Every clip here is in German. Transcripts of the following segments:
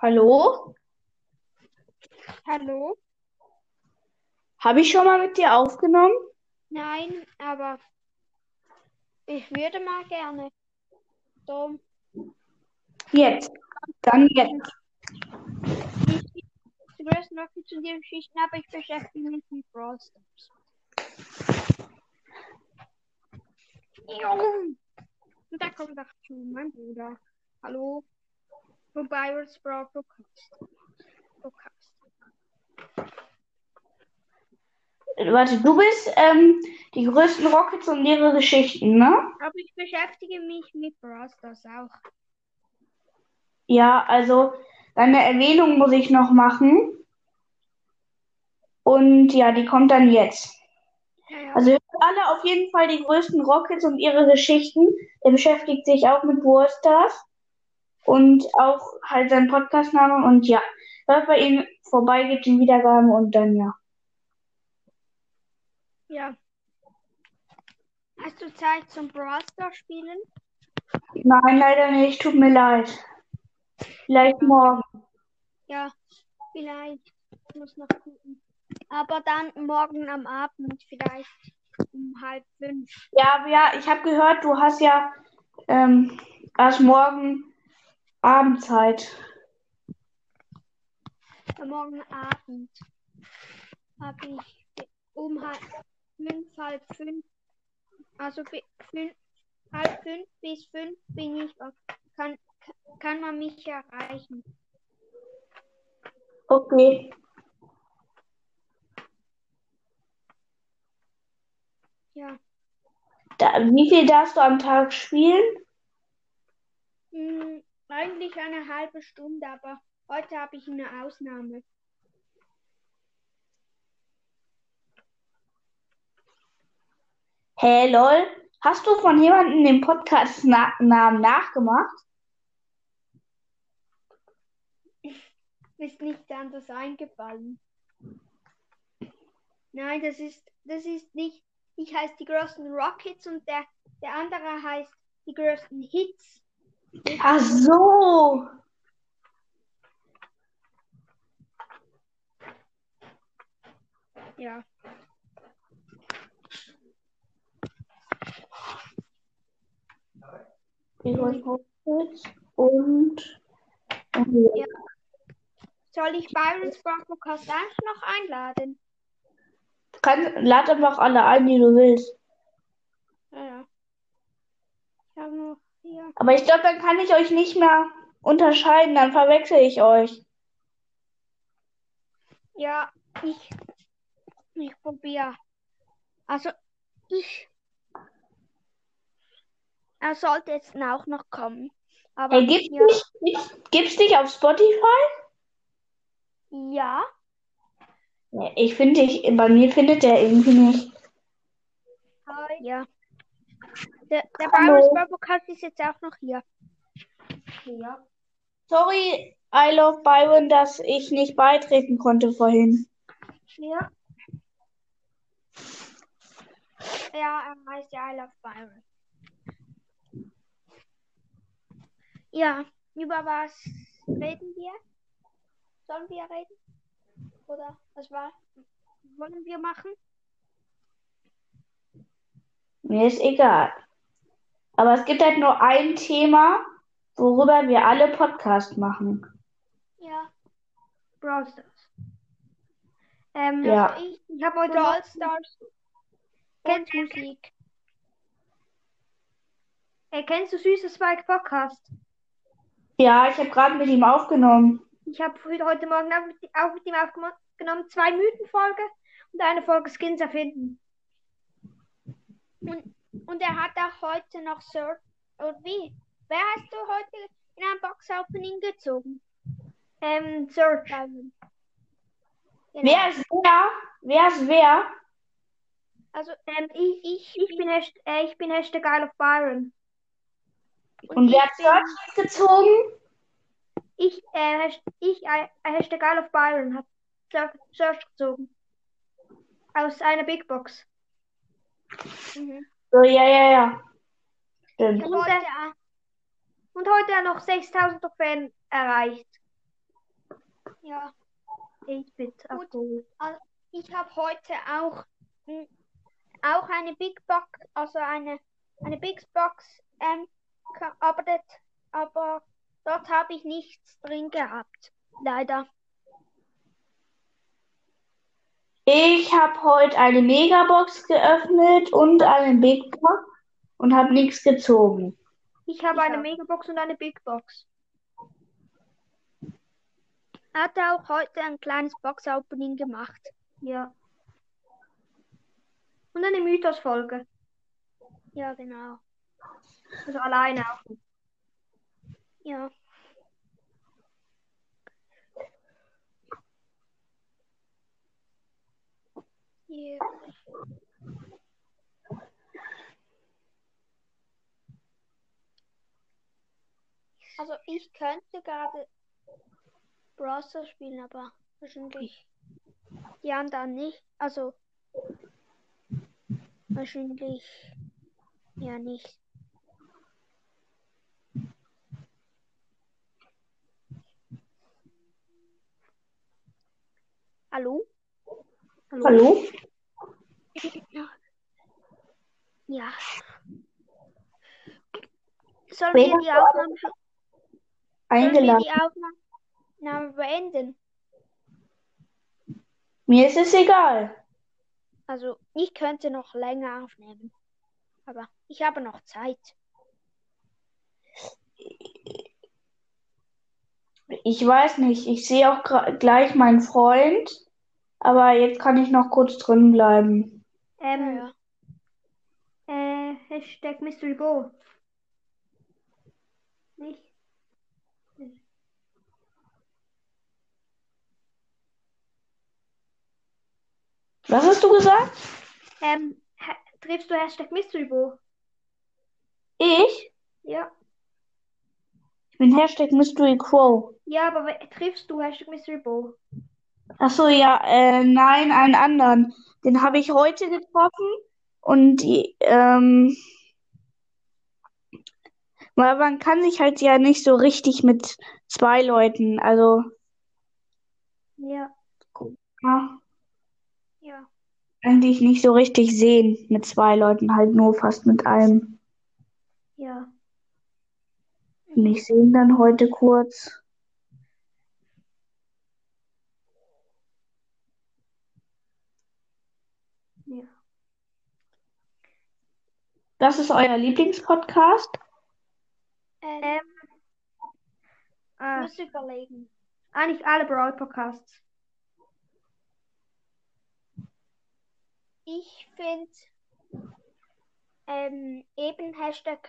Hallo? Hallo? Habe ich schon mal mit dir aufgenommen? Nein, aber ich würde mal gerne. So, Jetzt. Dann jetzt. ich die größten Rockets und die Geschichten, aber ich beschäftige mich mit Brawl Stars. Und da kommt dazu mein Bruder. Hallo? Wir es Brawl Podcast. Warte, du bist ähm, die größten Rockets und ihre Geschichten, ne? Aber ich beschäftige mich mit Brawl Stars auch. Ja, also deine Erwähnung muss ich noch machen. Und ja, die kommt dann jetzt. Ja, ja. Also alle auf jeden Fall die größten Rockets und ihre Geschichten. Er beschäftigt sich auch mit Brawl Stars und auch halt sein Podcastname und ja, hört bei ihm vorbei, gibt ihm Wiedergaben und dann ja. ja. Hast du Zeit zum Brawl spielen? Nein, leider nicht, tut mir leid. Vielleicht morgen. Ja, vielleicht. Ich muss noch gucken. Aber dann morgen am Abend vielleicht um halb fünf. Ja, aber ja, ich habe gehört, du hast ja ähm, erst morgen Abendzeit. Morgen Abend habe ich um halb fünf, halb fünf, also fünf, halb fünf bis fünf bin ich, auf- kann, kann man mich erreichen. Okay. Ja. Da, wie viel darfst du am Tag spielen? Eigentlich eine halbe Stunde, aber heute habe ich eine Ausnahme. Hä, lol. Hast du von jemandem den Podcast-Namen nachgemacht? Ist nichts anderes eingefallen. Nein, das ist, das ist nicht. Ich heiße die größten Rockets und der, der andere heißt die größten Hits. Ach so. Ja. Und, Ja. Soll ich Byron's Broadcast noch einladen? Kann, lad einfach alle ein, die du willst. Ja, ja. Ich habe noch hier. Aber ich glaube, dann kann ich euch nicht mehr unterscheiden, dann verwechsel ich euch. Ja, ich. Ich probiere. Also, ich. Er sollte jetzt auch noch kommen. Aber Hey, gibt's ja, dich, gibt's, gibt's dich auf Spotify? ja, Ich finde dich, bei mir findet der irgendwie nicht. ja. Der, der Hallo. Ist jetzt auch noch hier. Ja. Sorry, I love Byron, dass ich nicht beitreten konnte vorhin. Ja. Ja, er heißt ja I Love Byron. Ja, über was reden wir? Sollen wir reden? Oder was war? Wollen wir machen? Mir ist egal. Aber es gibt halt nur ein Thema, worüber wir alle Podcast machen. Ja. Brawl Stars. Ähm, Ja. also ich, ich habe heute Brawl Stars. Kennst Musik? Äh, kennst du Süße Spike Podcast? Ja, ich habe gerade mit ihm aufgenommen. Ich habe heute Morgen auch mit, auch mit ihm aufgenommen, zwei Mythenfolge und eine Folge Skins erfinden. Und, und er hat auch heute noch Sir. Und wie? Wer hast du heute in ein Box-Opening gezogen? Ähm, Sir. Genau. Wer ist wer? Wer ist wer? Also, ähm, ich, ich, ich bin Hashtag, äh, ich bin Hashtag Isle of Byron. Und wer hat Search gezogen? ich, äh, Hasht- ich, äh, Hashtag Isle of Byron hat Search gezogen. Aus einer Big Box. Mhm. So, ja, ja, ja. Stimmt. Und, äh, und heute ja noch 6000 Trophäen erreicht. Ja. 8-Bit Gut. abgeholt. Ich habe heute auch, mm, auch eine Big Box, also eine, eine Big Box ähm, gearbeitet, aber dort habe ich nichts drin gehabt. Leider. Ich habe heute eine Megabox geöffnet und eine Big Box und habe nichts gezogen. Ich habe Ich eine auch. Megabox und eine Big Box. Hatte auch heute ein kleines Box-Opening gemacht. Ja. Und eine Mythos-Folge. Ja, genau. Also alleine auch. Ja. Ja. Also ich könnte gerade Browser spielen, aber wahrscheinlich die anderen nicht. Also wahrscheinlich ja nicht. Hallo? Hallo? Ja. Sollen wir die Aufnahme, sollen wir Eingeladen. die Aufnahme beenden? Mir ist es egal. Also, ich könnte noch länger aufnehmen. Aber ich habe noch Zeit. Ich weiß nicht. Ich sehe auch gleich meinen Freund, aber jetzt kann ich noch kurz drin bleiben. Ähm, Ja, Hashtag Mystery Bo. Nicht? Was hast du gesagt? Ähm, triffst du Hashtag Mystery Bo? Ich? Ja. Ich bin Hashtag Mystery Crow. Ja, aber triffst du Hashtag Mystery Bo? Ach so, ja, äh, nein, einen anderen. Den habe ich heute getroffen und ähm, weil man kann sich halt ja nicht so richtig mit zwei Leuten, also, Ja. ja, ja. eigentlich nicht so richtig sehen mit zwei Leuten, halt nur fast mit einem. Ja. Und ich sehe ihn dann heute kurz. Ja. Das ist euer Lieblingspodcast? Ähm, ich ah, muss überlegen. eigentlich alle Brawl Podcasts. Ich finde ähm, eben Hashtag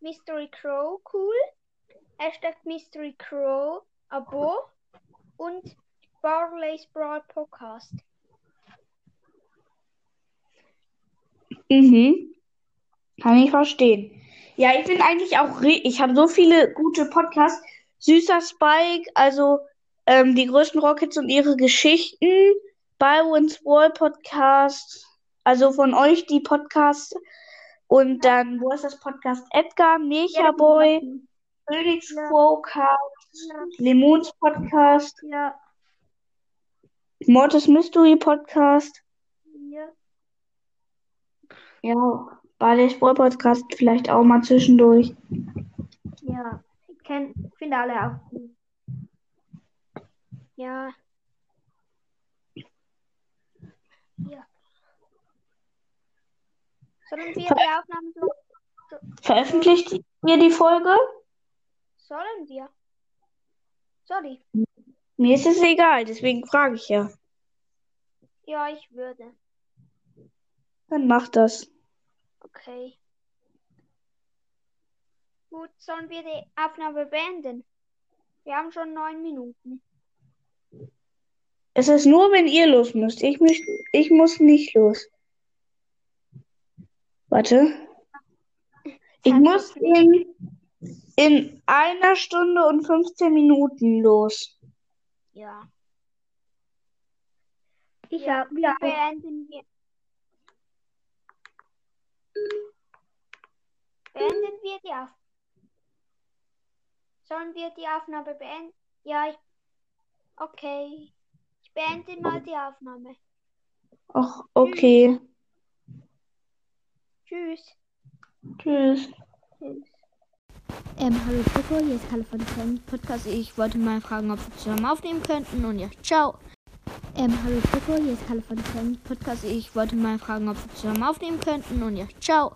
Mystery Crow cool. Hashtag Mystery Crow Abo und Barley's Brawl Podcast. Mhm. Kann ich verstehen. Ja, ich bin eigentlich auch, ich habe so viele gute Podcasts. Süßer Spike, also ähm, die größten Rockets und ihre Geschichten. Byron's Wall Podcast, also von euch die Podcasts. Und dann, wo ist das Podcast? Edgar, Mecha Boy, Phoenix Ja. Quocast. Lemons Podcast, Ja. Mortis Mystery Podcast. Ja. Ja, Barley's Brawl Podcast vielleicht auch mal zwischendurch. Ja. Ich finde alle auch cool. Ja. Ja. Sollen wir die Aufnahme so? Veröffentlicht ihr die Folge? Sollen wir? Sorry. Mir ist es egal, deswegen frage ich ja. Ja, ich würde. Dann mach das. Okay. Gut, sollen wir die Aufnahme beenden? Wir haben schon neun Minuten. Es ist nur, wenn ihr los müsst. Ich, müß, ich muss nicht los. Warte. Ich muss in, in einer Stunde und 15 Minuten los. Ja. Ich Ja, auch. Ja. Beenden wir. Beenden wir die Aufnahme. Sollen wir die Aufnahme beenden? Ja, ich. Okay. Ich beende mal die Aufnahme. Ach, okay. Tschüss. Tschüss. Tschüss. Ähm, hallo Coco, hier ist Kalle von Fan Podcast. Ich wollte mal fragen, ob wir zusammen aufnehmen könnten und ja, ciao. Ähm, hallo Coco, hier ist Kalle von Fan Podcast. Ich wollte mal fragen, ob wir zusammen aufnehmen könnten und ja, ciao.